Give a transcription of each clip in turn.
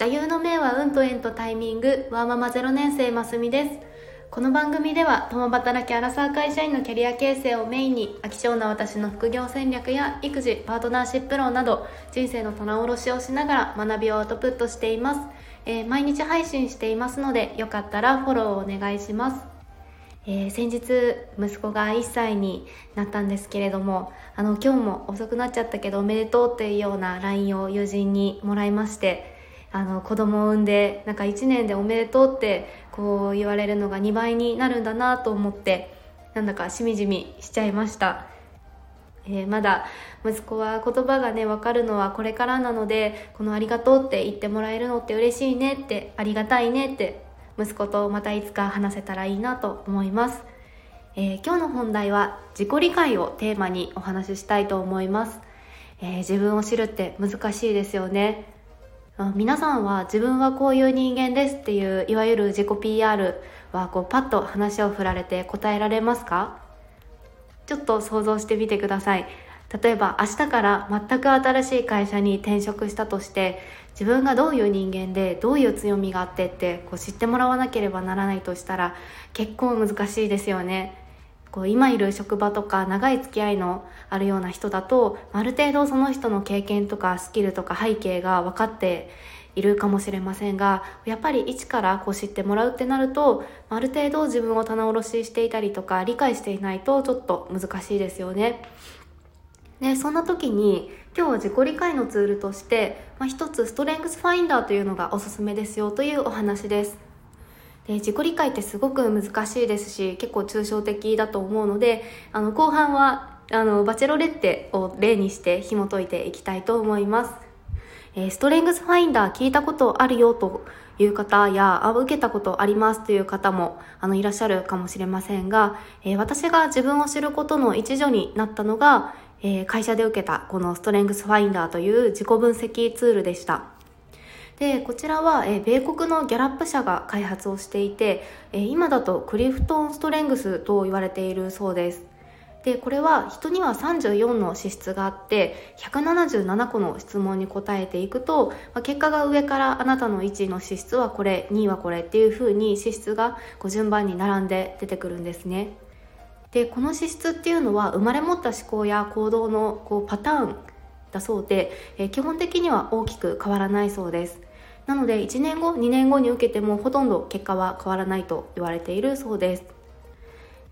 座右の銘は運と縁とタイミング。ワーママ0年生ますみです。この番組では共働きアラサー会社員のキャリア形成をメインに飽き性な私の副業戦略や育児パートナーシップ論など人生の棚卸しをしながら学びをアウトプットしています、えー、毎日配信していますのでよかったらフォローをお願いします。えー、先日息子が1歳になったんですけれどもあの今日も遅くなっちゃったけどおめでとうっていうような LINE を友人にもらいましてあの子供を産んでなんか1年でおめでとうってこう言われるのが2倍になるんだなと思ってなんだかしみじみしちゃいました、えー、まだ息子は言葉がね分かるのはこれからなのでこの「ありがとう」って言ってもらえるのって嬉しいねってありがたいねって息子とまたいつか話せたらいいなと思います、えー、今日の本題は自己理解をテーマにお話ししたいと思います、えー、自分を知るって難しいですよね。皆さんは自分はこういう人間ですっていういわゆる自己 PR はこうパッと話を振られて答えられますか？ちょっと想像してみてください。例えば明日から全く新しい会社に転職したとして自分がどういう人間でどういう強みがあってってこう知ってもらわなければならないとしたら結構難しいですよね。こう今いる職場とか長い付き合いのあるような人だとある程度その人の経験とかスキルとか背景が分かっているかもしれませんがやっぱり一からこう知ってもらうってなるとある程度自分を棚卸ししていたりとか理解していないとちょっと難しいですよね。でそんな時に今日は自己理解のツールとして、まあ、一つストレングスファインダーというのがおすすめですよというお話です。で自己理解ってすごく難しいですし結構抽象的だと思うのであの後半はあのバチェロレッテを例にして紐解いていきたいと思います、えー、ストレングスファインダー聞いたことあるよという方やあ受けたことありますという方もあのいらっしゃるかもしれませんが、えー、私が自分を知ることの一助になったのが、えー、会社で受けたこのストレングスファインダーという自己分析ツールでした。でこちらは、え米国のギャラップ社が開発をしていて、え今だとクリフトンストレングスと言われているそうです。でこれは人には34の資質があって177個の質問に答えていくと、ま、結果が上からあなたの1位の資質はこれ2位はこれっていうふうに資質がこう順番に並んで出てくるんですね。でこの資質っていうのは生まれ持った思考や行動のこうパターンだそうで、え、基本的には大きく変わらないそうです。なので1年後2年後に受けてもほとんど結果は変わらないと言われているそうです。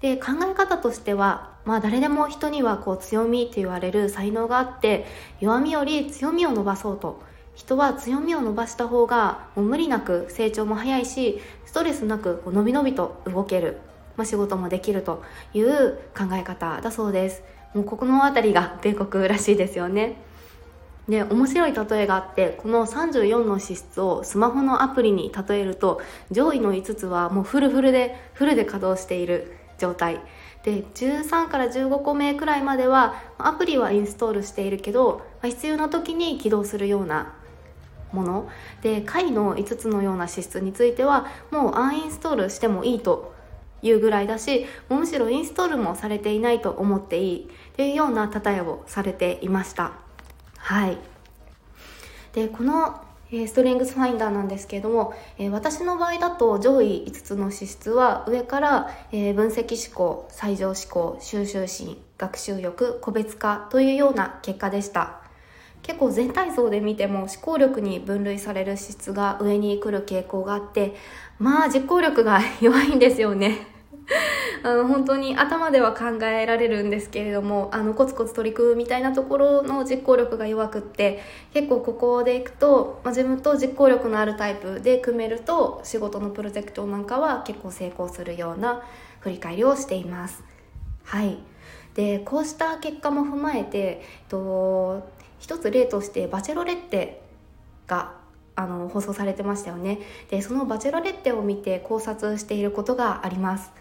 で考え方としては、まあ、誰でも人にはこう強みと言われる才能があって弱みより強みを伸ばそうと。人は強みを伸ばした方がもう無理なく成長も早いしストレスなくこう伸び伸びと動ける、まあ、仕事もできるという考え方だそうです。もうここの辺りが米国らしいですよね。で面白い例えがあってこの34の資質をスマホのアプリに例えると上位の5つはもうフルフルでフルで稼働している状態で13から15個目くらいまではアプリはインストールしているけど必要な時に起動するようなもので下位の5つのような資質についてはもうアンインストールしてもいいというぐらいだしむしろインストールもされていないと思っていいというような例えをされていました。はい。でこのストレングスファインダーなんですけれども、私の場合だと上位5つの資質は上から、分析思考最上思考収集心学習欲個別化というような結果でした。結構全体像で見ても思考力に分類される資質が上に来る傾向があってまあ実行力が 弱いんですよね。あの本当に頭では考えられるんですけれどもあのコツコツ取り組むみたいなところの実行力が弱くって結構ここでいくと、まあ、自分と実行力のあるタイプで組めると仕事のプロジェクトなんかは結構成功するような振り返りをしています。はい。でこうした結果も踏まえてと一つ例としてバチェロレッテがあの放送されてましたよね。でそのバチェロレッテを見て考察していることがあります。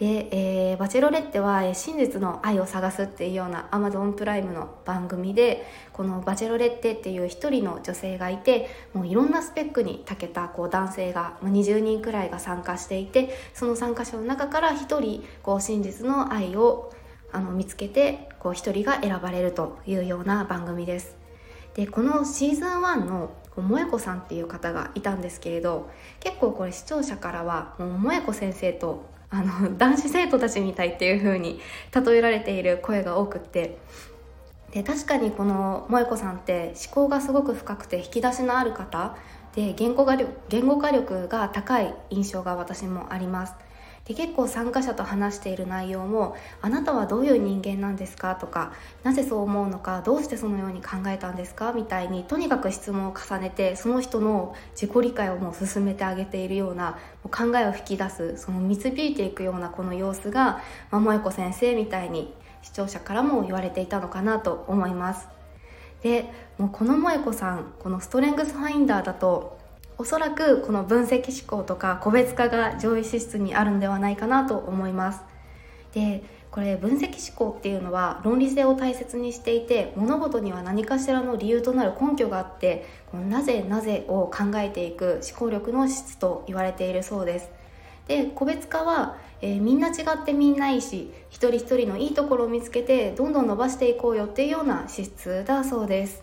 で、えー、バチェロレッテは真実の愛を探すっていうような Amazon プライムの番組でこのバチェロレッテっていう一人の女性がいてもういろんなスペックに長けたこう男性が20人くらいが参加していてその参加者の中から一人こう真実の愛をあの見つけてこう一人が選ばれるというような番組です。でこのシーズン1の萌子さんっていう方がいたんですけれど結構これ視聴者からはもう萌子先生とあの男子生徒たちみたいっていう風に例えられている声が多くって。で確かにこの萌子さんって思考がすごく深くて引き出しのある方で言語が言語化力が高い印象が私もあります。で結構参加者と話している内容も「あなたはどういう人間なんですか?」とか「なぜそう思うのかどうしてそのように考えたんですか?」みたいにとにかく質問を重ねてその人の自己理解をもう進めてあげているような考えを引き出すその導いていくようなこの様子が、まあ、萌子先生みたいに視聴者からも言われていたのかな？と思います。でもうこの萌子さんこのストレングスファインダーだとおそらくこの分析思考とか個別化が上位資質にあるんではないかなと思います。でこれ分析思考っていうのは論理性を大切にしていて物事には何かしらの理由となる根拠があってこのなぜなぜを考えていく思考力の質と言われているそうです。で個別化は、えー、みんな違ってみんないいし一人一人のいいところを見つけてどんどん伸ばしていこうよっていうような資質だそうです。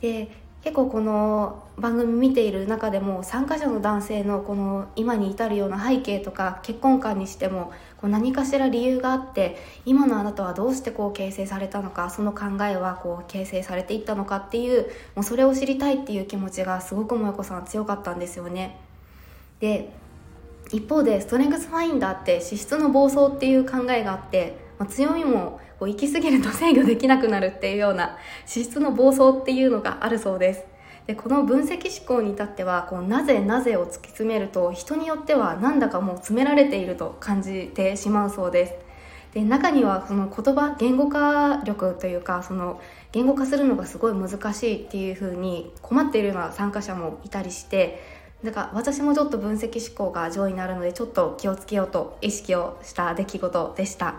で結構この番組見ている中でも参加者の男性のこの今に至るような背景とか結婚観にしてもこう何かしら理由があって今のあなたはどうしてこう形成されたのかその考えはこう形成されていったのかっていうもうそれを知りたいっていう気持ちがすごく萌子さん強かったんですよね。で一方でストレングスファインダーって資質の暴走っていう考えがあって、まあ、強みもこう行き過ぎると制御できなくなるっていうような資質の暴走っていうのがあるそうです。でこの分析思考に至ってはこうなぜなぜを突き詰めると人によってはなんだかもう詰められていると感じてしまうそうです。で中にはその言葉言語化力というかその言語化するのがすごい難しいっていう風に困っているような参加者もいたりしてだから私もちょっと分析思考が上位になるのでちょっと気をつけようと意識をした出来事でした。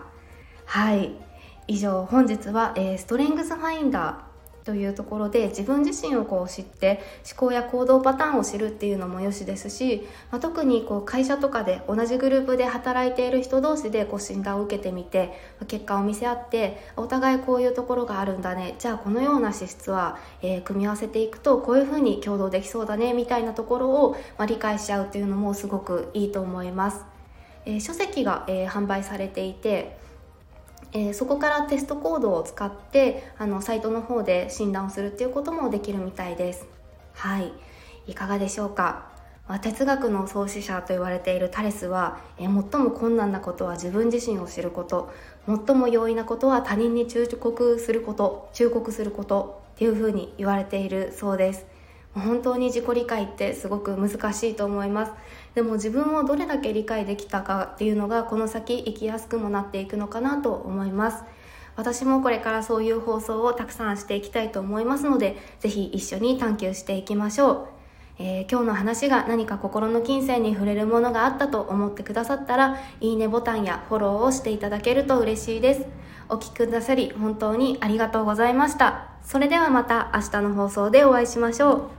はい。以上本日は、えー、ストレングスファインダーというところで自分自身をこう知って思考や行動パターンを知るっていうのもよしですし、まあ、特にこう会社とかで同じグループで働いている人同士でこう診断を受けてみて、結果を見せ合ってお互いこういうところがあるんだねじゃあこのような資質は、えー、組み合わせていくとこういうふうに共同できそうだねみたいなところを、まあ、理解しちゃうっていうのもすごくいいと思います。えー、書籍が、え、販売されていてえー、そこからテストコードを使ってあのサイトの方で診断をするっていうこともできるみたいです。はい。いかがでしょうか、まあ、哲学の創始者と言われているタレスは、えー、最も困難なことは自分自身を知ること。最も容易なことは他人に忠告すること忠告することっていうふうに言われているそうです。本当に自己理解ってすごく難しいと思います。でも自分をどれだけ理解できたかっていうのがこの先生きやすくもなっていくのかなと思います。私もこれからそういう放送をたくさんしていきたいと思いますので是非一緒に探求していきましょう。えー、今日の話が何か心の金銭に触れるものがあったと思ってくださったらいいねボタンやフォローをしていただけると嬉しいです。お聴きくださり本当にありがとうございました。それではまた明日の放送でお会いしましょう。